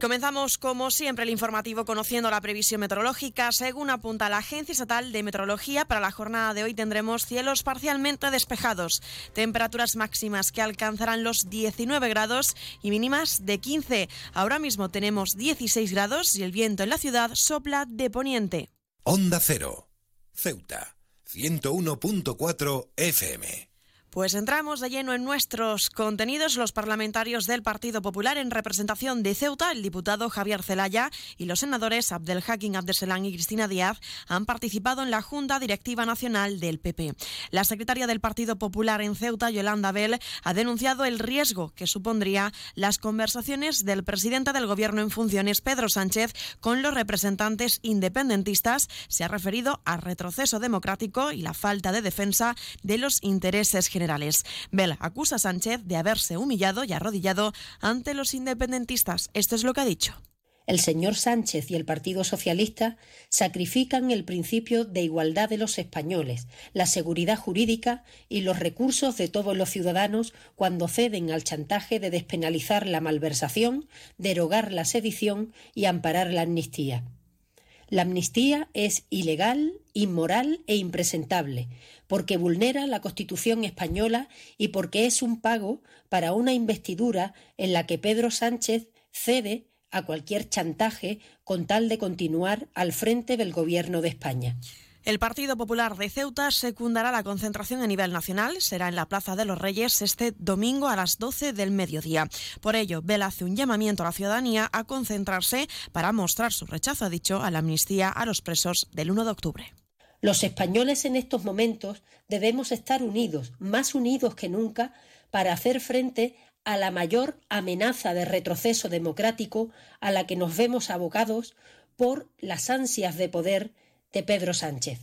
Comenzamos, como siempre, el informativo conociendo la previsión meteorológica. Según apunta la Agencia Estatal de Meteorología, para la jornada de hoy tendremos cielos parcialmente despejados, temperaturas máximas que alcanzarán los 19 grados y mínimas de 15. Ahora mismo tenemos 16 grados y el viento en la ciudad sopla de poniente. Onda Cero, Ceuta, 101.4 FM. Pues entramos de lleno en nuestros contenidos. Los parlamentarios del Partido Popular en representación de Ceuta, el diputado Javier Zelaya y los senadores Abdel Hakim y Cristina Díaz han participado en la Junta Directiva Nacional del PP. La secretaria del Partido Popular en Ceuta, Yolanda Bell, ha denunciado el riesgo que supondría las conversaciones del presidente del Gobierno en funciones, Pedro Sánchez, con los representantes independentistas. Se ha referido al retroceso democrático y la falta de defensa de los intereses generales generales. Bell acusa a Sánchez de haberse humillado y arrodillado ante los independentistas. Esto es lo que ha dicho. El señor Sánchez y el Partido Socialista sacrifican el principio de igualdad de los españoles, la seguridad jurídica y los recursos de todos los ciudadanos cuando ceden al chantaje de despenalizar la malversación, derogar la sedición y amparar la amnistía. La amnistía es ilegal, inmoral e impresentable, porque vulnera la Constitución española y porque es un pago para una investidura en la que Pedro Sánchez cede a cualquier chantaje con tal de continuar al frente del Gobierno de España. El Partido Popular de Ceuta secundará la concentración a nivel nacional. Será en la Plaza de los Reyes este domingo a las 12 del mediodía. Por ello, Bel hace un llamamiento a la ciudadanía a concentrarse para mostrar su rechazo, ha dicho, a la amnistía a los presos del 1 de octubre. Los españoles en estos momentos debemos estar unidos, más unidos que nunca, para hacer frente a la mayor amenaza de retroceso democrático a la que nos vemos abocados por las ansias de poder de Pedro Sánchez.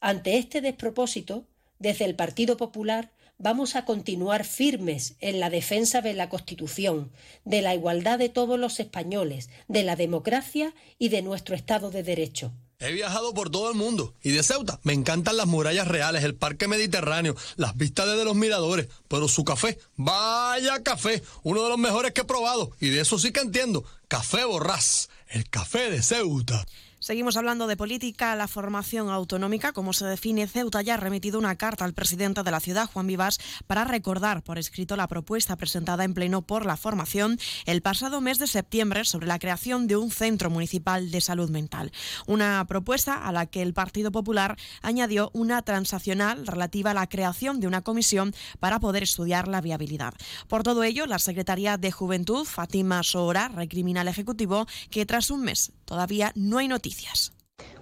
Ante este despropósito, desde el Partido Popular vamos a continuar firmes en la defensa de la Constitución, de la igualdad de todos los españoles, de la democracia y de nuestro Estado de Derecho. He viajado por todo el mundo y de Ceuta me encantan las murallas reales, el parque mediterráneo, las vistas desde los miradores, pero su café, vaya café, uno de los mejores que he probado y de eso sí que entiendo, café borrás, el café de Ceuta. Seguimos hablando de política. La formación autonómica, como se define, Ceuta ya ha remitido una carta al presidente de la ciudad, Juan Vivas, para recordar por escrito la propuesta presentada en pleno por la formación el pasado mes de septiembre sobre la creación de un centro municipal de salud mental. Una propuesta a la que el Partido Popular añadió una transaccional relativa a la creación de una comisión para poder estudiar la viabilidad. Por todo ello, la Secretaría de Juventud, Fátima Sohora, recrimina al Ejecutivo que tras un mes todavía no hay noticias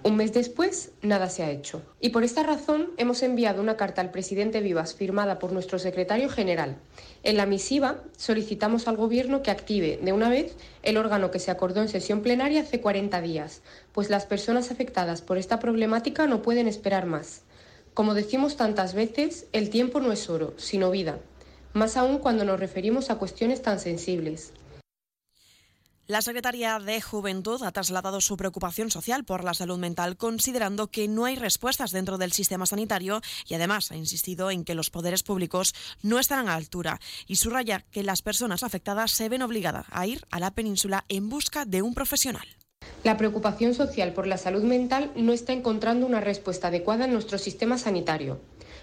un mes después, nada se ha hecho. Y por esta razón hemos enviado una carta al presidente Vivas firmada por nuestro secretario general. En la misiva solicitamos al Gobierno que active de una vez el órgano que se acordó en sesión plenaria hace 40 días, pues las personas afectadas por esta problemática no pueden esperar más. Como decimos tantas veces, el tiempo no es oro, sino vida, más aún cuando nos referimos a cuestiones tan sensibles. La Secretaría de Juventud ha trasladado su preocupación social por la salud mental, considerando que no hay respuestas dentro del sistema sanitario y además ha insistido en que los poderes públicos no están a la altura y subraya que las personas afectadas se ven obligadas a ir a la península en busca de un profesional. La preocupación social por la salud mental no está encontrando una respuesta adecuada en nuestro sistema sanitario.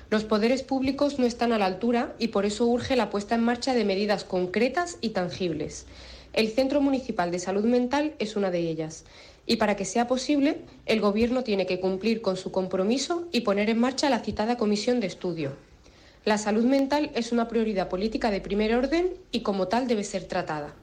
Los poderes públicos no están a la altura y por eso urge la puesta en marcha de medidas concretas y tangibles. El Centro Municipal de Salud Mental es una de ellas. Y para que sea posible, el Gobierno tiene que cumplir con su compromiso y poner en marcha la citada comisión de estudio. La salud mental es una prioridad política de primer orden y como tal debe ser tratada.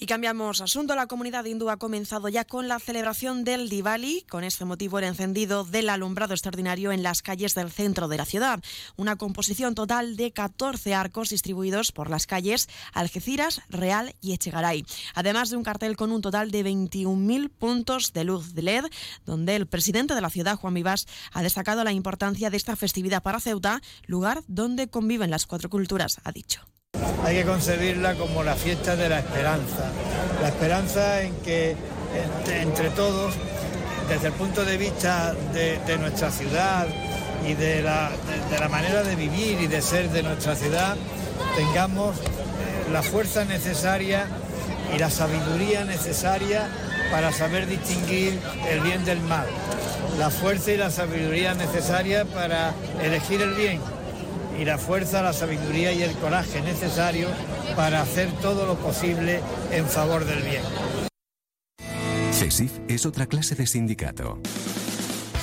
Y cambiamos asunto. La comunidad hindú ha comenzado ya con la celebración del Diwali. Con este motivo, el encendido del alumbrado extraordinario en las calles del centro de la ciudad. Una composición total de 14 arcos distribuidos por las calles Algeciras, Real y Echegaray. Además de un cartel con un total de 21.000 puntos de luz de LED, donde el presidente de la ciudad, Juan Vivas, ha destacado la importancia de esta festividad para Ceuta, lugar donde conviven las cuatro culturas, ha dicho. Hay que concebirla como la fiesta de la esperanza, la esperanza en que entre, todos, desde el punto de vista de, nuestra ciudad y de la, de la manera de vivir y de ser de nuestra ciudad, tengamos eh, la fuerza necesaria y la sabiduría necesaria para saber distinguir el bien del mal, la fuerza y la sabiduría necesaria para elegir el bien y la fuerza, la sabiduría y el coraje necesario para hacer todo lo posible en favor del bien. CESIF es otra clase de sindicato.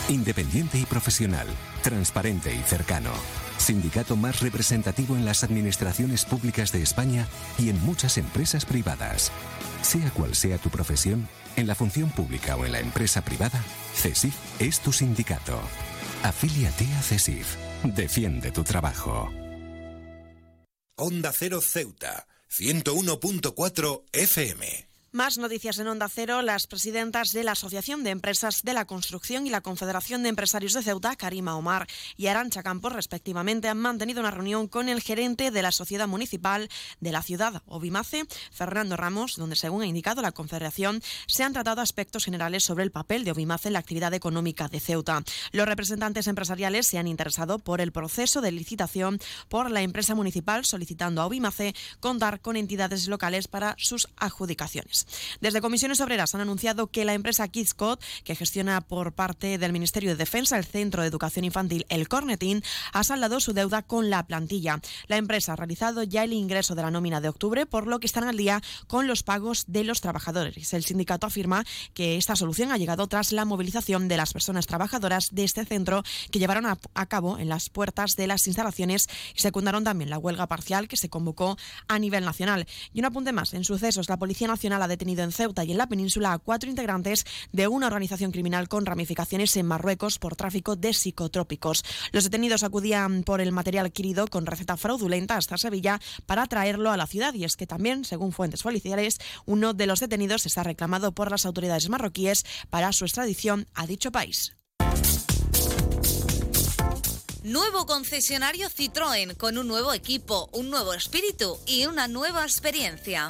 Independiente y profesional, transparente y cercano. Sindicato más representativo en las administraciones públicas de España y en muchas empresas privadas. Sea cual sea tu profesión, en la función pública o en la empresa privada, CESIF es tu sindicato. Afíliate a CESIF. Defiende tu trabajo. Onda Cero Ceuta, 101.4 FM. Más noticias en Onda Cero. Las presidentas de la Asociación de Empresas de la Construcción y la Confederación de Empresarios de Ceuta, Karima Omar y Arancha Campos, respectivamente, han mantenido una reunión con el gerente de la Sociedad Municipal de la ciudad, Obimace, Fernando Ramos, donde, según ha indicado la Confederación, se han tratado aspectos generales sobre el papel de Obimace en la actividad económica de Ceuta. Los representantes empresariales se han interesado por el proceso de licitación por la empresa municipal, solicitando a Obimace contar con entidades locales para sus adjudicaciones. Desde Comisiones Obreras han anunciado que la empresa Kidscott, que gestiona por parte del Ministerio de Defensa el Centro de Educación Infantil El Cornetín, ha saldado su deuda con la plantilla. La empresa ha realizado ya el ingreso de la nómina de octubre, por lo que están al día con los pagos de los trabajadores. El sindicato afirma que esta solución ha llegado tras la movilización de las personas trabajadoras de este centro que llevaron a, cabo en las puertas de las instalaciones y secundaron también la huelga parcial que se convocó a nivel nacional. Y un apunte más, en sucesos, la Policía Nacional ha detenido en Ceuta y en la península a cuatro integrantes de una organización criminal con ramificaciones en Marruecos por tráfico de psicotrópicos. Los detenidos acudían por el material adquirido con receta fraudulenta hasta Sevilla para traerlo a la ciudad y es que también, según fuentes policiales, uno de los detenidos está reclamado por las autoridades marroquíes para su extradición a dicho país. Nuevo concesionario Citroën con un nuevo equipo, un nuevo espíritu y una nueva experiencia.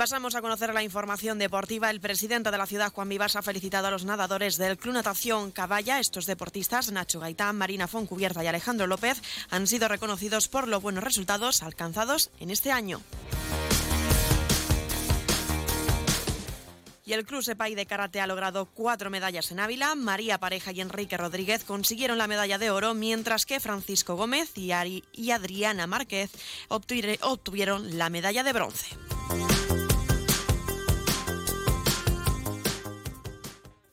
Pasamos a conocer la información deportiva. El presidente de la ciudad, Juan Vivas, ha felicitado a los nadadores del Club Natación Caballa. Estos deportistas, Nacho Gaitán, Marina Foncubierta y Alejandro López, han sido reconocidos por los buenos resultados alcanzados en este año. Y el Club Sepay de Karate ha logrado cuatro medallas en Ávila. María Pareja y Enrique Rodríguez consiguieron la medalla de oro, mientras que Francisco Gómez y, y Adriana Márquez obtuvieron la medalla de bronce.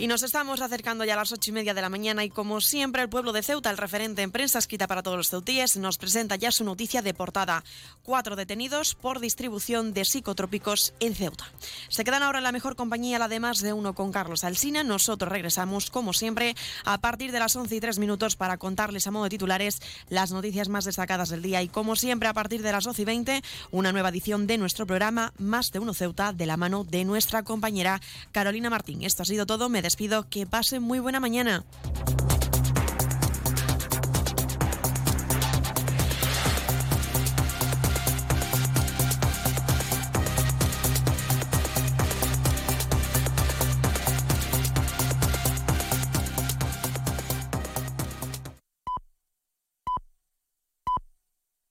Y nos estamos acercando ya a las ocho y media de la mañana y como siempre el pueblo de Ceuta, el referente en prensa escrita para todos los ceutíes, nos presenta ya su noticia de portada. Cuatro detenidos por distribución de psicotrópicos en Ceuta. Se quedan ahora en la mejor compañía, la de más de uno con Carlos Alsina. Nosotros regresamos, como siempre, a partir de las once y tres minutos para contarles a modo de titulares las noticias más destacadas del día. Y como siempre, a partir de las doce y veinte, una nueva edición de nuestro programa Más de uno Ceuta, de la mano de nuestra compañera Carolina Martín. Esto ha sido todo. Me despido. Que pasen muy buena mañana.